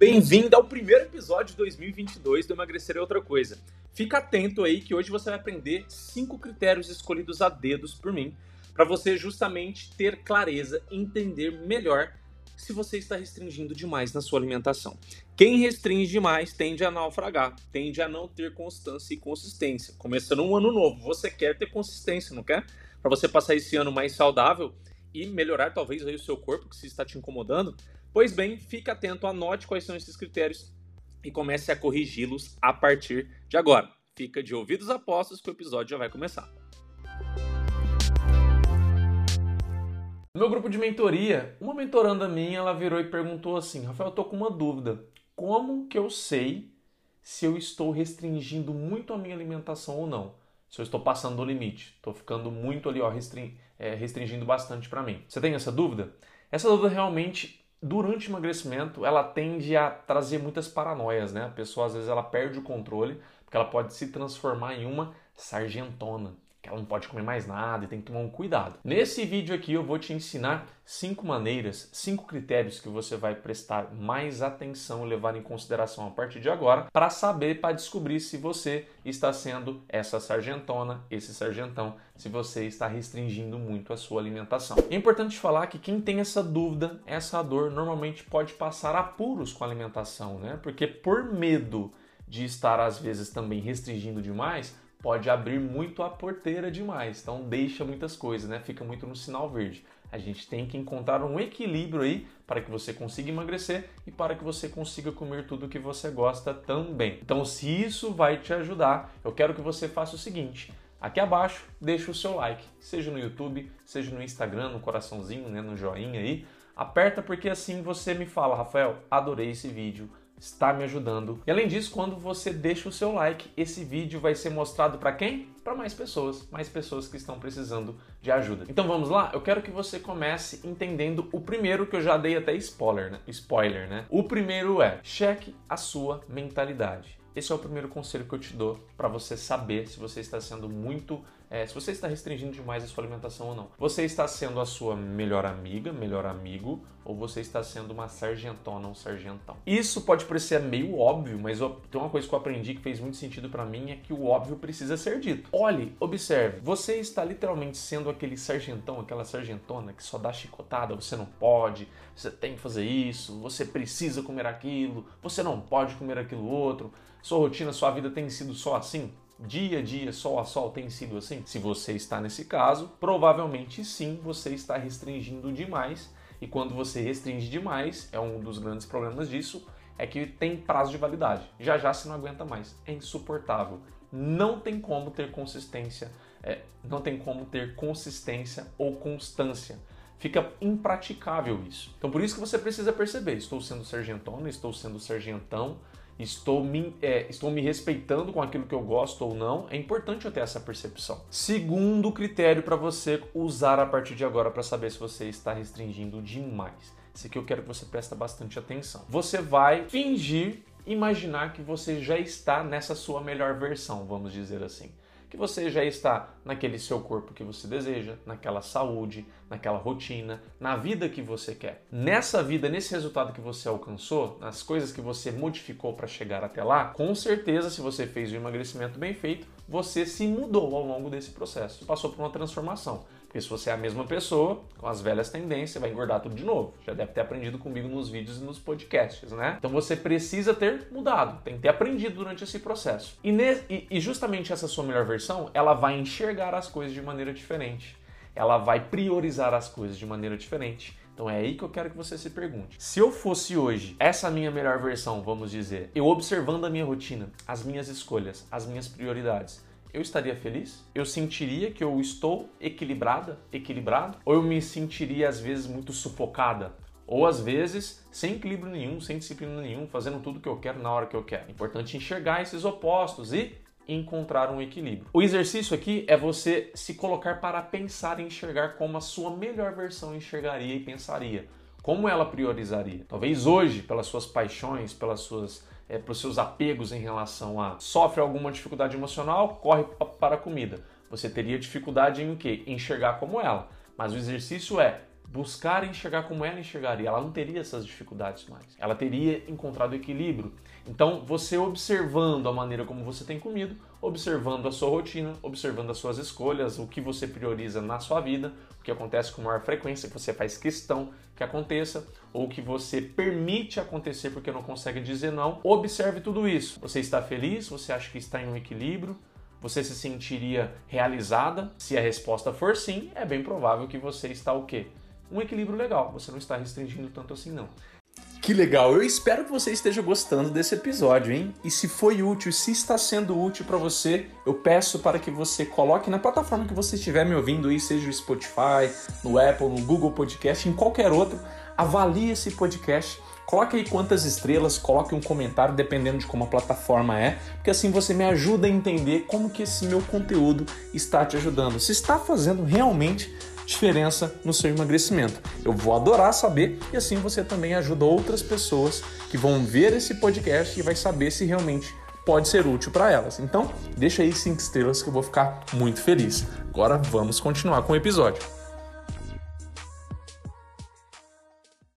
Bem-vindo ao primeiro episódio de 2022 do Emagrecer é Outra Coisa. Fica atento aí que hoje você vai aprender cinco critérios escolhidos a dedos por mim para você justamente ter clareza, entender melhor se você está restringindo demais na sua alimentação. Quem restringe demais tende a naufragar, tende a não ter constância e consistência. Começando um ano novo, você quer ter consistência, não quer? Para você passar esse ano mais saudável e melhorar talvez aí o seu corpo que se está te incomodando, Pois bem, fique atento, anote quais são esses critérios e comece a corrigi-los a partir de agora. Fica de ouvidos apostos que o episódio já vai começar. No meu grupo de mentoria, uma mentoranda minha, ela virou e perguntou assim: "Rafael, eu tô com uma dúvida. Como que eu sei se eu estou restringindo muito a minha alimentação ou não? Se eu estou passando do limite, estou ficando muito ali, ó, é, restringindo bastante para mim. Você tem essa dúvida? Essa dúvida realmente durante o emagrecimento, ela tende a trazer muitas paranoias, né? A pessoa às vezes ela perde o controle, porque ela pode se transformar em uma sargentona ela não pode comer mais nada e tem que tomar um cuidado. Nesse vídeo aqui eu vou te ensinar cinco maneiras, cinco critérios que você vai prestar mais atenção e levar em consideração a partir de agora para saber, para descobrir se você está sendo essa sargentona, esse sargentão, se você está restringindo muito a sua alimentação. É importante falar que quem tem essa dúvida, essa dor, normalmente pode passar apuros com a alimentação, né? Porque por medo de estar às vezes também restringindo demais, pode abrir muito a porteira demais. Então deixa muitas coisas, né? Fica muito no sinal verde. A gente tem que encontrar um equilíbrio aí para que você consiga emagrecer e para que você consiga comer tudo que você gosta também. Então, se isso vai te ajudar, eu quero que você faça o seguinte: aqui abaixo, deixa o seu like, seja no YouTube, seja no Instagram, no coraçãozinho, né, no joinha aí. Aperta porque assim você me fala, Rafael, adorei esse vídeo está me ajudando. E além disso, quando você deixa o seu like, esse vídeo vai ser mostrado para quem? Para mais pessoas, mais pessoas que estão precisando de ajuda. Então vamos lá? Eu quero que você comece entendendo o primeiro que eu já dei até spoiler, né? Spoiler, né? O primeiro é: cheque a sua mentalidade. Esse é o primeiro conselho que eu te dou para você saber se você está sendo muito, é, se você está restringindo demais a sua alimentação ou não. Você está sendo a sua melhor amiga, melhor amigo, ou você está sendo uma sargentona, um sargentão. Isso pode parecer meio óbvio, mas tem uma coisa que eu aprendi que fez muito sentido para mim é que o óbvio precisa ser dito. Olhe, observe, você está literalmente sendo aquele sargentão, aquela sargentona que só dá chicotada, você não pode, você tem que fazer isso, você precisa comer aquilo, você não pode comer aquilo outro sua rotina, sua vida tem sido só assim? Dia a dia, sol a sol, tem sido assim? Se você está nesse caso, provavelmente sim, você está restringindo demais. E quando você restringe demais, é um dos grandes problemas disso, é que tem prazo de validade. Já já você não aguenta mais. É insuportável. Não tem como ter consistência, é, não tem como ter consistência ou constância. Fica impraticável isso. Então por isso que você precisa perceber: estou sendo sargentona, estou sendo sargentão, estou me, é, estou me respeitando com aquilo que eu gosto ou não, é importante eu ter essa percepção. Segundo critério para você usar a partir de agora para saber se você está restringindo demais. Esse aqui eu quero que você preste bastante atenção. Você vai fingir imaginar que você já está nessa sua melhor versão, vamos dizer assim que você já está naquele seu corpo que você deseja, naquela saúde, naquela rotina, na vida que você quer. Nessa vida, nesse resultado que você alcançou, nas coisas que você modificou para chegar até lá, com certeza, se você fez o emagrecimento bem feito, você se mudou ao longo desse processo, passou por uma transformação. Porque se você é a mesma pessoa, com as velhas tendências, vai engordar tudo de novo. Já deve ter aprendido comigo nos vídeos e nos podcasts, né? Então você precisa ter mudado, tem que ter aprendido durante esse processo. E, e justamente essa sua melhor versão, ela vai enxergar as coisas de maneira diferente. Ela vai priorizar as coisas de maneira diferente. Então é aí que eu quero que você se pergunte. Se eu fosse hoje essa minha melhor versão, vamos dizer, eu observando a minha rotina, as minhas escolhas, as minhas prioridades, eu estaria feliz? Eu sentiria que eu estou equilibrada, equilibrado? Ou eu me sentiria às vezes muito sufocada? Ou às vezes sem equilíbrio nenhum, sem disciplina nenhum, fazendo tudo que eu quero na hora que eu quero. É importante enxergar esses opostos e encontrar um equilíbrio. O exercício aqui é você se colocar para pensar e enxergar como a sua melhor versão enxergaria e pensaria. Como ela priorizaria? Talvez hoje, pelas suas paixões, pelas suas é, para os seus apegos em relação a sofre alguma dificuldade emocional, corre para a comida. Você teria dificuldade em o quê? Enxergar como ela. Mas o exercício é buscar enxergar como ela enxergaria. Ela não teria essas dificuldades mais. Ela teria encontrado equilíbrio. Então, você observando a maneira como você tem comido, observando a sua rotina, observando as suas escolhas, o que você prioriza na sua vida, o que acontece com maior frequência, que você faz questão que aconteça, ou que você permite acontecer porque não consegue dizer não. Observe tudo isso. Você está feliz? Você acha que está em um equilíbrio? Você se sentiria realizada? Se a resposta for sim, é bem provável que você está o quê? Um equilíbrio legal. Você não está restringindo tanto assim não. Que legal! Eu espero que você esteja gostando desse episódio, hein? E se foi útil, se está sendo útil para você, eu peço para que você coloque na plataforma que você estiver me ouvindo aí, seja o Spotify, no Apple, no Google Podcast, em qualquer outro, avalie esse podcast. Coloque aí quantas estrelas, coloque um comentário dependendo de como a plataforma é, porque assim você me ajuda a entender como que esse meu conteúdo está te ajudando. Se está fazendo realmente diferença no seu emagrecimento. Eu vou adorar saber e assim você também ajuda outras pessoas que vão ver esse podcast e vai saber se realmente pode ser útil para elas. Então, deixa aí cinco estrelas que eu vou ficar muito feliz. Agora vamos continuar com o episódio.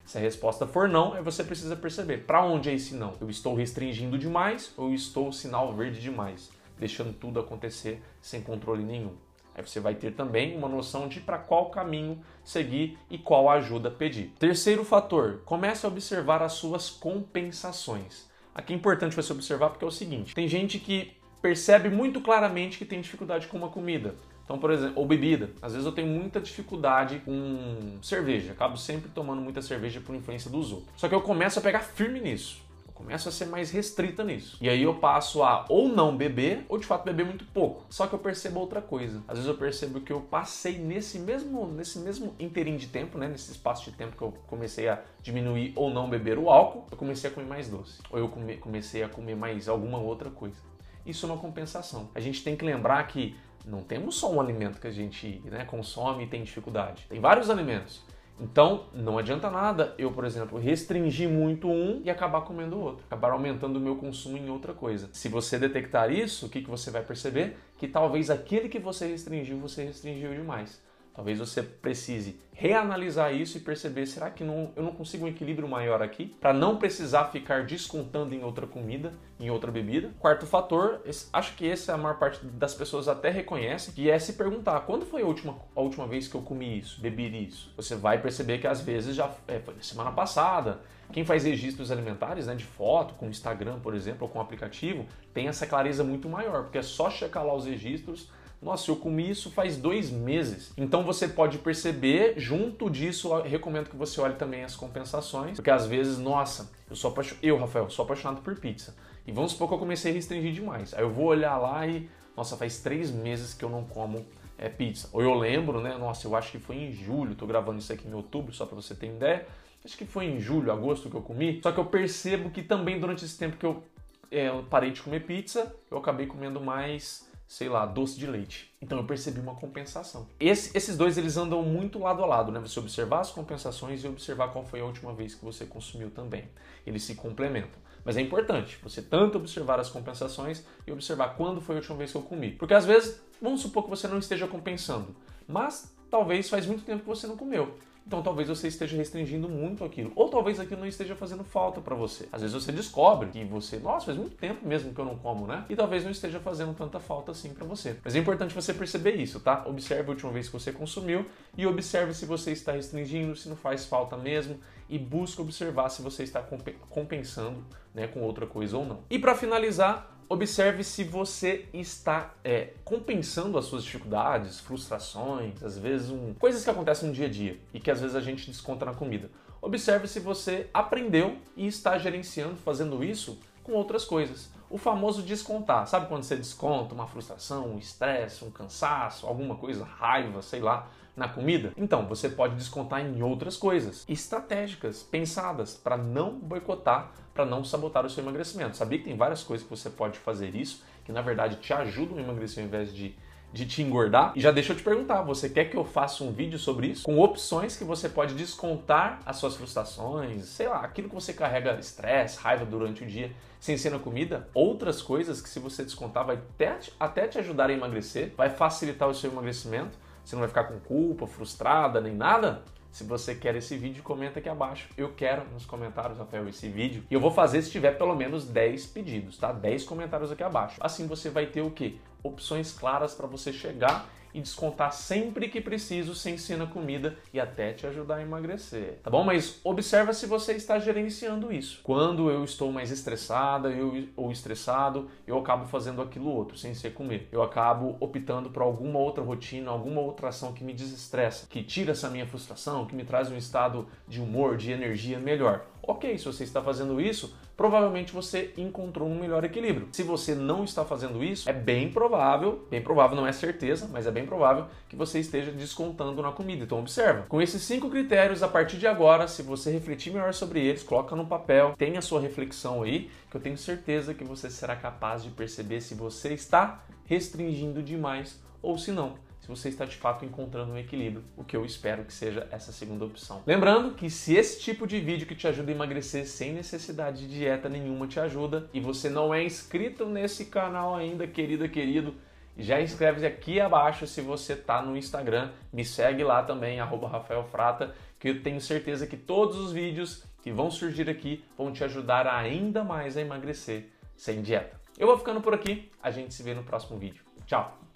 Se a resposta for não, você precisa perceber para onde é esse não. Eu estou restringindo demais ou estou sinal verde demais, deixando tudo acontecer sem controle nenhum. Aí você vai ter também uma noção de para qual caminho seguir e qual ajuda pedir. Terceiro fator, comece a observar as suas compensações. Aqui é importante você observar porque é o seguinte: tem gente que percebe muito claramente que tem dificuldade com uma comida. Então, por exemplo, ou bebida. Às vezes eu tenho muita dificuldade com cerveja. Acabo sempre tomando muita cerveja por influência dos outros. Só que eu começo a pegar firme nisso começo a ser mais restrita nisso. E aí eu passo a ou não beber, ou de fato beber muito pouco. Só que eu percebo outra coisa. Às vezes eu percebo que eu passei nesse mesmo, nesse mesmo interim de tempo, né? Nesse espaço de tempo que eu comecei a diminuir ou não beber o álcool, eu comecei a comer mais doce. Ou eu come, comecei a comer mais alguma outra coisa. Isso é uma compensação. A gente tem que lembrar que não temos só um alimento que a gente né, consome e tem dificuldade. Tem vários alimentos. Então, não adianta nada eu, por exemplo, restringir muito um e acabar comendo o outro, acabar aumentando o meu consumo em outra coisa. Se você detectar isso, o que, que você vai perceber? Que talvez aquele que você restringiu, você restringiu demais. Talvez você precise reanalisar isso e perceber, será que não, eu não consigo um equilíbrio maior aqui para não precisar ficar descontando em outra comida, em outra bebida? Quarto fator, acho que esse a maior parte das pessoas até reconhece, que é se perguntar, quando foi a última, a última vez que eu comi isso, bebi isso? Você vai perceber que às vezes já é, foi na semana passada. Quem faz registros alimentares, né, de foto, com Instagram, por exemplo, ou com aplicativo, tem essa clareza muito maior, porque é só checar lá os registros nossa, eu comi isso faz dois meses. Então você pode perceber, junto disso, recomendo que você olhe também as compensações, porque às vezes, nossa, eu sou apaixonado, eu, Rafael, sou apaixonado por pizza. E vamos supor que eu comecei a restringir demais. Aí eu vou olhar lá e, nossa, faz três meses que eu não como é, pizza. Ou eu lembro, né? Nossa, eu acho que foi em julho, tô gravando isso aqui em outubro, só para você ter ideia. Acho que foi em julho, agosto que eu comi. Só que eu percebo que também durante esse tempo que eu é, parei de comer pizza, eu acabei comendo mais sei lá, doce de leite. Então eu percebi uma compensação. Esse, esses dois eles andam muito lado a lado, né? Você observar as compensações e observar qual foi a última vez que você consumiu também. Eles se complementam. Mas é importante você tanto observar as compensações e observar quando foi a última vez que eu comi. Porque às vezes, vamos supor que você não esteja compensando, mas talvez faz muito tempo que você não comeu. Então talvez você esteja restringindo muito aquilo. Ou talvez aquilo não esteja fazendo falta para você. Às vezes você descobre que você, nossa, faz muito tempo mesmo que eu não como, né? E talvez não esteja fazendo tanta falta assim para você. Mas é importante você perceber isso, tá? Observe a última vez que você consumiu e observe se você está restringindo, se não faz falta mesmo e busque observar se você está compensando, né, com outra coisa ou não. E para finalizar, Observe se você está é, compensando as suas dificuldades, frustrações, às vezes um, coisas que acontecem no dia a dia e que às vezes a gente desconta na comida. Observe se você aprendeu e está gerenciando, fazendo isso com outras coisas. O famoso descontar. Sabe quando você desconta uma frustração, um estresse, um cansaço, alguma coisa, raiva, sei lá, na comida? Então, você pode descontar em outras coisas estratégicas, pensadas para não boicotar, para não sabotar o seu emagrecimento. Sabia que tem várias coisas que você pode fazer isso, que na verdade te ajudam a emagrecer ao invés de de te engordar. E já deixa eu te perguntar, você quer que eu faça um vídeo sobre isso? Com opções que você pode descontar as suas frustrações, sei lá, aquilo que você carrega estresse, raiva durante o dia, sem ser na comida? Outras coisas que se você descontar vai até, até te ajudar a emagrecer, vai facilitar o seu emagrecimento, você não vai ficar com culpa, frustrada, nem nada? se você quer esse vídeo, comenta aqui abaixo. Eu quero nos comentários, Rafael, esse vídeo. E eu vou fazer se tiver pelo menos 10 pedidos, tá? 10 comentários aqui abaixo. Assim você vai ter o quê? Opções claras para você chegar e descontar sempre que preciso sem ser na comida e até te ajudar a emagrecer, tá bom? Mas observa se você está gerenciando isso. Quando eu estou mais estressada eu, ou estressado, eu acabo fazendo aquilo outro, sem ser comer. Eu acabo optando por alguma outra rotina, alguma outra ação que me desestressa, que tira essa minha frustração, que me traz um estado de humor, de energia melhor. Ok, se você está fazendo isso, provavelmente você encontrou um melhor equilíbrio. Se você não está fazendo isso, é bem provável, bem provável, não é certeza, mas é bem provável que você esteja descontando na comida. Então observa. Com esses cinco critérios, a partir de agora, se você refletir melhor sobre eles, coloca no papel, tenha a sua reflexão aí, que eu tenho certeza que você será capaz de perceber se você está restringindo demais ou se não você está de fato encontrando um equilíbrio, o que eu espero que seja essa segunda opção. Lembrando que se esse tipo de vídeo que te ajuda a emagrecer sem necessidade de dieta nenhuma te ajuda e você não é inscrito nesse canal ainda, querida, querido, já inscreve aqui abaixo se você está no Instagram, me segue lá também, arroba Rafael Frata, que eu tenho certeza que todos os vídeos que vão surgir aqui vão te ajudar ainda mais a emagrecer sem dieta. Eu vou ficando por aqui, a gente se vê no próximo vídeo. Tchau!